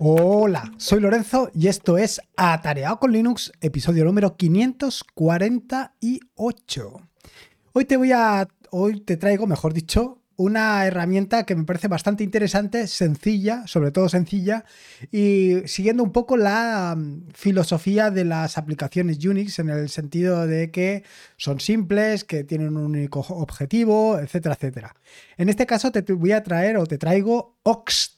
Hola, soy Lorenzo y esto es Atareado con Linux, episodio número 548. Hoy te voy a. Hoy te traigo, mejor dicho, una herramienta que me parece bastante interesante, sencilla, sobre todo sencilla, y siguiendo un poco la mm, filosofía de las aplicaciones Unix en el sentido de que son simples, que tienen un único objetivo, etcétera, etcétera. En este caso te voy a traer o te traigo Ox,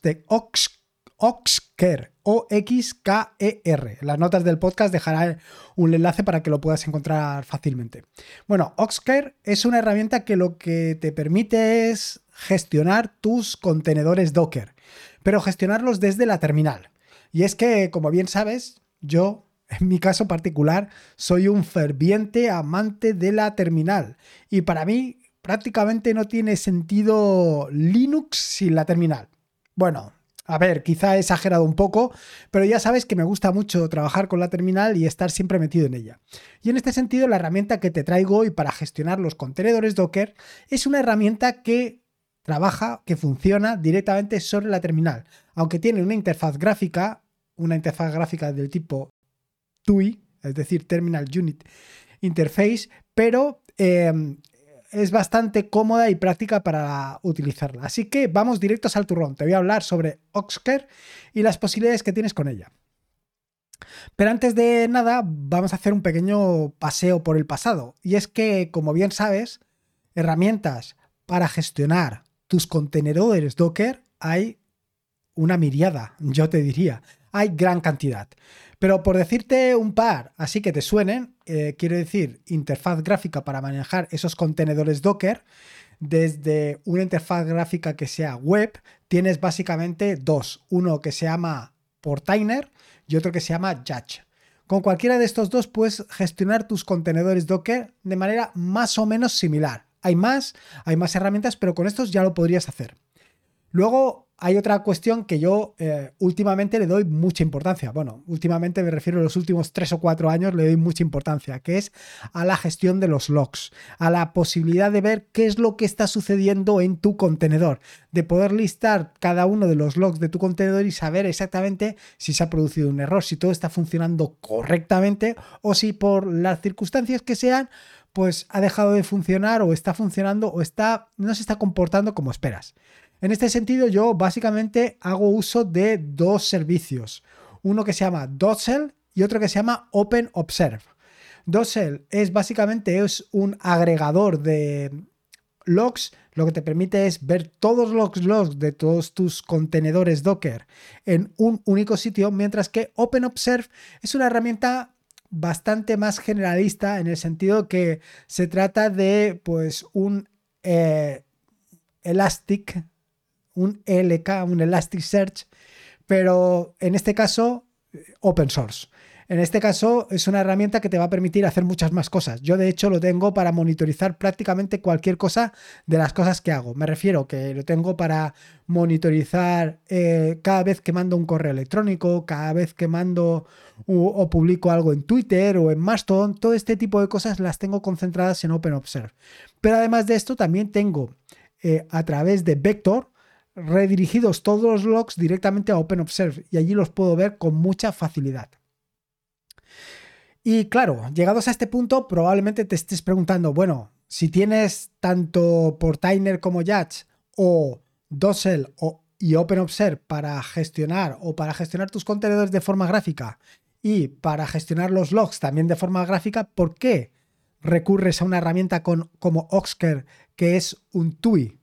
Oxker, O-X-K-E-R. Las notas del podcast dejaré un enlace para que lo puedas encontrar fácilmente. Bueno, Oxker es una herramienta que lo que te permite es gestionar tus contenedores Docker, pero gestionarlos desde la terminal. Y es que, como bien sabes, yo, en mi caso particular, soy un ferviente amante de la terminal. Y para mí, prácticamente no tiene sentido Linux sin la terminal. Bueno, a ver, quizá he exagerado un poco, pero ya sabes que me gusta mucho trabajar con la terminal y estar siempre metido en ella. Y en este sentido, la herramienta que te traigo hoy para gestionar los contenedores Docker es una herramienta que trabaja, que funciona directamente sobre la terminal, aunque tiene una interfaz gráfica, una interfaz gráfica del tipo TUI, es decir, Terminal Unit Interface, pero eh, es bastante cómoda y práctica para utilizarla. Así que vamos directos al turrón. Te voy a hablar sobre Oxker y las posibilidades que tienes con ella. Pero antes de nada, vamos a hacer un pequeño paseo por el pasado. Y es que, como bien sabes, herramientas para gestionar tus contenedores Docker hay una miriada, yo te diría. Hay gran cantidad. Pero por decirte un par, así que te suenen, eh, quiero decir, interfaz gráfica para manejar esos contenedores Docker, desde una interfaz gráfica que sea web, tienes básicamente dos. Uno que se llama Portainer y otro que se llama Judge. Con cualquiera de estos dos puedes gestionar tus contenedores Docker de manera más o menos similar. Hay más, hay más herramientas, pero con estos ya lo podrías hacer. Luego hay otra cuestión que yo eh, últimamente le doy mucha importancia. Bueno, últimamente me refiero a los últimos tres o cuatro años le doy mucha importancia, que es a la gestión de los logs, a la posibilidad de ver qué es lo que está sucediendo en tu contenedor, de poder listar cada uno de los logs de tu contenedor y saber exactamente si se ha producido un error, si todo está funcionando correctamente o si por las circunstancias que sean, pues ha dejado de funcionar o está funcionando o está no se está comportando como esperas. En este sentido, yo básicamente hago uso de dos servicios. Uno que se llama Dossel y otro que se llama Open Observe. Dossel es básicamente es un agregador de logs, lo que te permite es ver todos los logs de todos tus contenedores Docker en un único sitio, mientras que Open Observe es una herramienta bastante más generalista en el sentido que se trata de pues un eh, Elastic un LK, un Elasticsearch, pero en este caso open source. En este caso es una herramienta que te va a permitir hacer muchas más cosas. Yo de hecho lo tengo para monitorizar prácticamente cualquier cosa de las cosas que hago. Me refiero que lo tengo para monitorizar eh, cada vez que mando un correo electrónico, cada vez que mando o, publico algo en Twitter o en Mastodon. Todo este tipo de cosas las tengo concentradas en OpenObserve. Pero además de esto también tengo eh, a través de Vector, redirigidos todos los logs directamente a OpenObserve y allí los puedo ver con mucha facilidad. Y claro, llegados a este punto, probablemente te estés preguntando, bueno, si tienes tanto Portainer como Yatch o Dossel o, y OpenObserve para gestionar o para gestionar tus contenedores de forma gráfica y para gestionar los logs también de forma gráfica, ¿por qué recurres a una herramienta como Oxker que es un TUI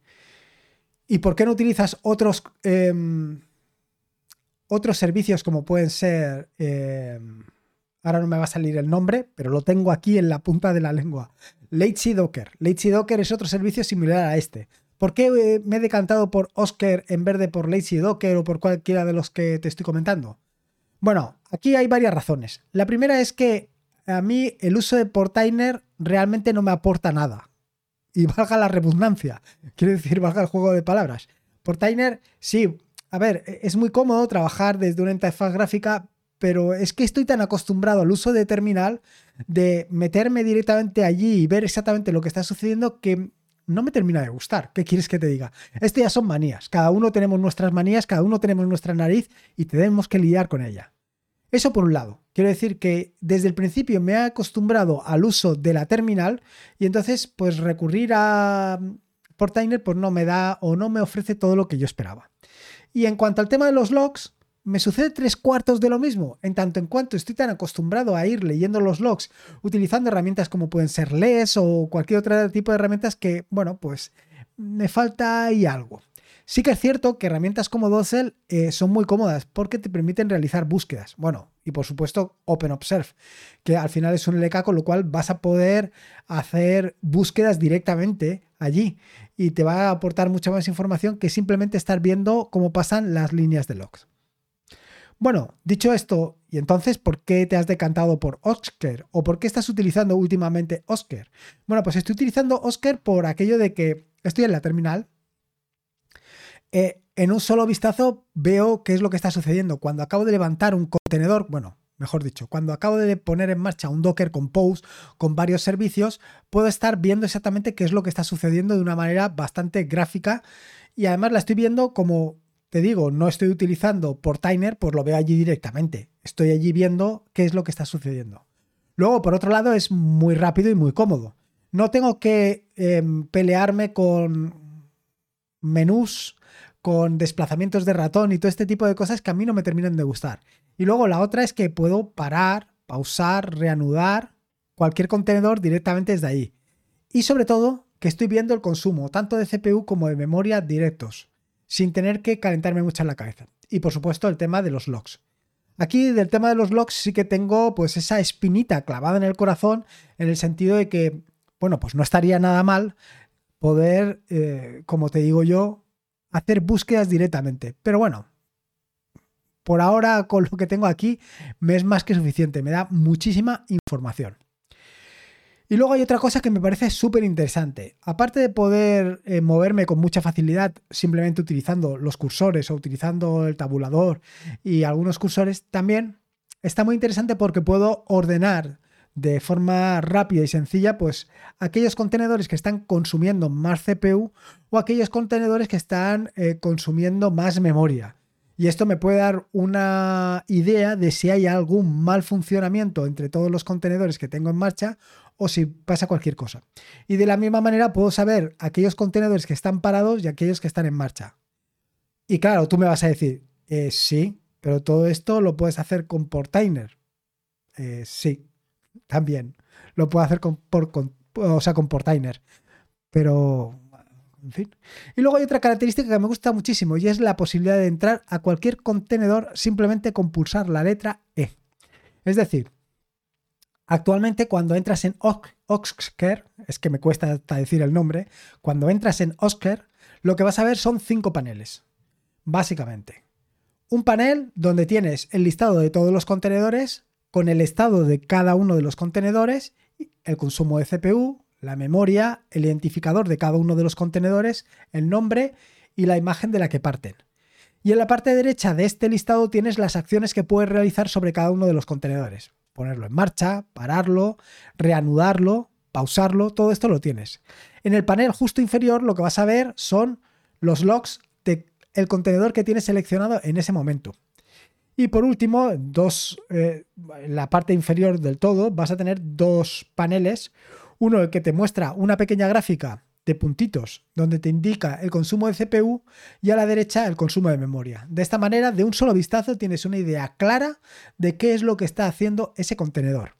¿Y por qué no utilizas otros, em, otros servicios como pueden ser... Em, ahora no me va a salir el nombre, pero lo tengo aquí en la punta de la lengua. Lazy Docker. Lazy Docker es otro servicio similar a este. ¿Por qué eh, me he decantado por Oscar en vez de por Lazy Docker o por cualquiera de los que te estoy comentando? Bueno, aquí hay varias razones. La primera es que a mí el uso de Portainer realmente no me aporta nada y valga la redundancia, quiero decir, valga el juego de palabras. Portainer, sí, a ver, e, es muy cómodo trabajar desde una interfaz gráfica, pero es que estoy tan acostumbrado al uso de terminal de meterme directamente allí y ver exactamente lo que está sucediendo que no me termina de gustar. ¿Qué quieres que te diga? Esto ya son manías. Cada uno tenemos nuestras manías, cada uno tenemos nuestra nariz y tenemos que lidiar con ella. Eso por un lado. Quiero decir que desde el principio me he acostumbrado al uso de la terminal y entonces pues recurrir a Portainer pues no me da o no me ofrece todo lo que yo esperaba. Y en cuanto al tema de los logs, me sucede tres cuartos de lo mismo, en tanto en cuanto estoy tan acostumbrado a ir leyendo los logs utilizando herramientas como pueden ser LES o cualquier otro tipo de herramientas que, bueno, pues me falta ahí algo. Sí que es cierto que herramientas como Docel eh, son muy cómodas porque te permiten realizar búsquedas. Bueno, y por supuesto OpenObserve, que al final es un LK, con lo cual vas a poder hacer búsquedas directamente allí y te va a aportar mucha más información que simplemente estar viendo cómo pasan las líneas de logs. Bueno, dicho esto, ¿y entonces por qué te has decantado por Oscar? ¿O por qué estás utilizando últimamente Oscar? Bueno, pues estoy utilizando Oscar por aquello de que estoy en la terminal. Eh, en un solo vistazo veo qué es lo que está sucediendo. Cuando acabo de levantar un contenedor, bueno, mejor dicho, cuando acabo de poner en marcha un Docker Compose con varios servicios, puedo estar viendo exactamente qué es lo que está sucediendo de una manera bastante gráfica y además la estoy viendo como te digo, no estoy utilizando Portainer, pues lo veo allí directamente. Estoy allí viendo qué es lo que está sucediendo. Luego, por otro lado, es muy rápido y muy cómodo. No tengo que em, pelearme con menús, con desplazamientos de ratón y todo este tipo de cosas que a mí no me terminan de gustar. Y luego la otra es que puedo parar, pausar, reanudar cualquier contenedor directamente desde ahí. Y sobre todo, que estoy viendo el consumo tanto de CPU como de memoria directos sin tener que calentarme mucho en la cabeza. Y por supuesto el tema de los logs. Aquí del tema de los logs sí que tengo pues esa espinita clavada en el corazón en el sentido de que, bueno, pues no estaría nada mal poder, eh, como te digo yo, hacer búsquedas directamente. Pero bueno, por ahora con lo que tengo aquí me es más que suficiente, me da muchísima información. Y luego hay otra cosa que me parece súper interesante. Aparte de poder eh, moverme con mucha facilidad simplemente utilizando los cursores o utilizando el tabulador y algunos cursores, también está muy interesante porque puedo ordenar de forma rápida y sencilla pues aquellos contenedores que están consumiendo más CPU o aquellos contenedores que están eh, consumiendo más memoria. Y esto me puede dar una idea de si hay algún mal funcionamiento entre todos los contenedores que tengo en marcha o si pasa cualquier cosa. Y de la misma manera puedo saber aquellos contenedores que están parados y aquellos que están en marcha. Y claro, tú me vas a decir, eh, sí, pero todo esto lo puedes hacer con Portainer. Eh, sí, también. Lo puedo hacer con, por, o sea, con Portainer. Pero, en fin. Y luego hay otra característica que me gusta muchísimo y es la posibilidad de entrar a cualquier contenedor simplemente con pulsar la letra E. Es decir, Actualmente cuando entras en Oscar, es que me cuesta hasta decir el nombre, cuando entras en Oscar, lo que vas a ver son cinco paneles, básicamente. Un panel donde tienes el listado de todos los contenedores, con el estado de cada uno de los contenedores, el consumo de CPU, la memoria, el identificador de cada uno de los contenedores, el nombre y la imagen de la que parten. Y en la parte derecha de este listado tienes las acciones que puedes realizar sobre cada uno de los contenedores ponerlo en marcha, pararlo, reanudarlo, pausarlo, todo esto lo tienes. En el panel justo inferior lo que vas a ver son los logs del contenedor que tienes seleccionado en ese momento. Y por último, dos, eh, la parte inferior del todo vas a tener dos paneles. Uno que te muestra una pequeña gráfica de puntitos donde te indica el consumo de CPU y a la derecha el consumo de memoria. De esta manera, de un solo vistazo tienes una idea clara de qué es lo que está haciendo ese contenedor.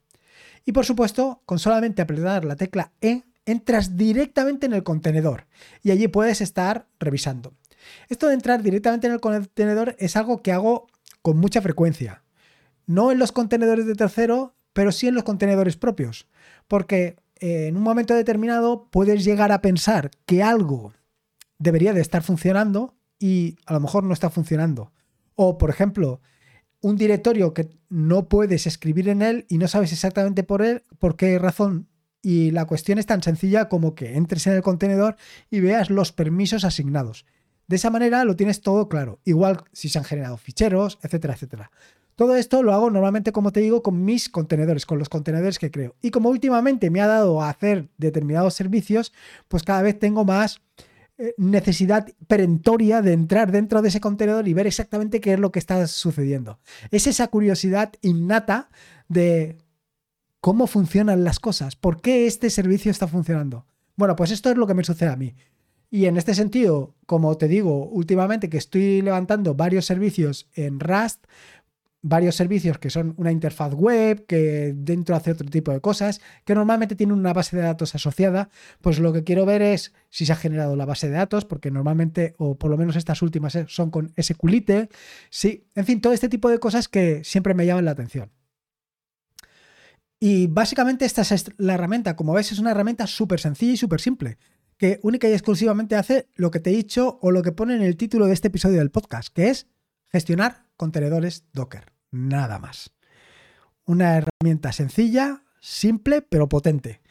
Y por supuesto, con solamente apretar la tecla E, entras directamente en el contenedor y allí puedes estar revisando. Esto de entrar directamente en el contenedor es algo que hago con mucha frecuencia. No en los contenedores de tercero, pero sí en los contenedores propios. Porque en un momento determinado puedes llegar a pensar que algo debería de estar funcionando y a lo mejor no está funcionando. O, por ejemplo, un directorio que no puedes escribir en él y no sabes exactamente por, él, por qué razón. Y la cuestión es tan sencilla como que entres en el contenedor y veas los permisos asignados. De esa manera lo tienes todo claro. Igual si se han generado ficheros, etcétera, etcétera. Todo esto lo hago normalmente, como te digo, con mis contenedores, con los contenedores que creo. Y como últimamente me ha dado a hacer determinados servicios, pues cada vez tengo más eh, necesidad perentoria de entrar dentro de ese contenedor y ver exactamente qué es lo que está sucediendo. Es esa curiosidad innata de cómo funcionan las cosas, por qué este servicio está funcionando. Bueno, pues esto es lo que me sucede a mí. Y en este sentido, como te digo, últimamente que estoy levantando varios servicios en Rust, varios servicios que son una interfaz web, que dentro hace otro tipo de cosas, que normalmente tienen una base de datos asociada, pues lo que quiero ver es si se ha generado la base de datos, porque normalmente, o por lo menos estas últimas son con SQLite, sí, en fin, todo este tipo de cosas que siempre me llaman la atención. Y básicamente esta es la herramienta, como ves, es una herramienta súper sencilla y súper simple, que única y exclusivamente hace lo que te he dicho o lo que pone en el título de este episodio del podcast, que es gestionar contenedores Docker nada más. Una herramienta sencilla, simple, pero potente.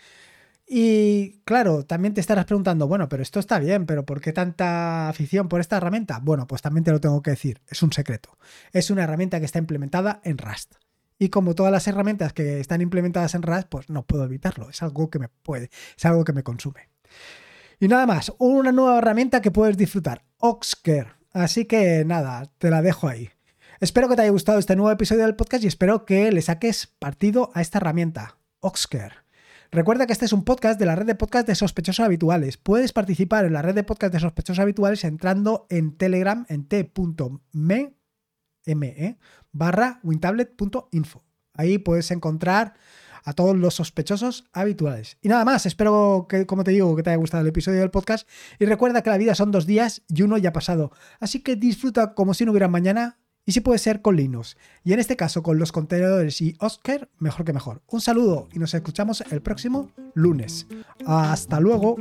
Y claro, también te estarás preguntando, bueno, pero esto está bien, pero ¿por qué tanta afición por esta herramienta? Bueno, pues también te lo tengo que decir, es un secreto. Es una herramienta que está implementada en Rust. Y como todas las herramientas que están implementadas en Rust, pues no puedo evitarlo, es algo que me puede, es algo que me consume. Y nada más, una nueva herramienta que puedes disfrutar, Oxcare. Así que nada, te la dejo ahí. Espero que te haya gustado este nuevo episodio del podcast y espero que le saques partido a esta herramienta, Oxcare. Recuerda que este es un podcast de la red de podcast de sospechosos habituales. Puedes participar en la red de podcast de sospechosos habituales entrando en Telegram en t.me e, barra wintablet.info. Ahí puedes encontrar a todos los sospechosos habituales. Y nada más, espero que, como te digo, que te haya gustado el episodio del podcast. Y recuerda que la vida son dos días y uno ya ha pasado. Así que disfruta como si no hubiera mañana y si puede ser con Linux. Y en este caso con los contenedores y Oscar, mejor que mejor. Un saludo y nos escuchamos el próximo lunes. Hasta luego.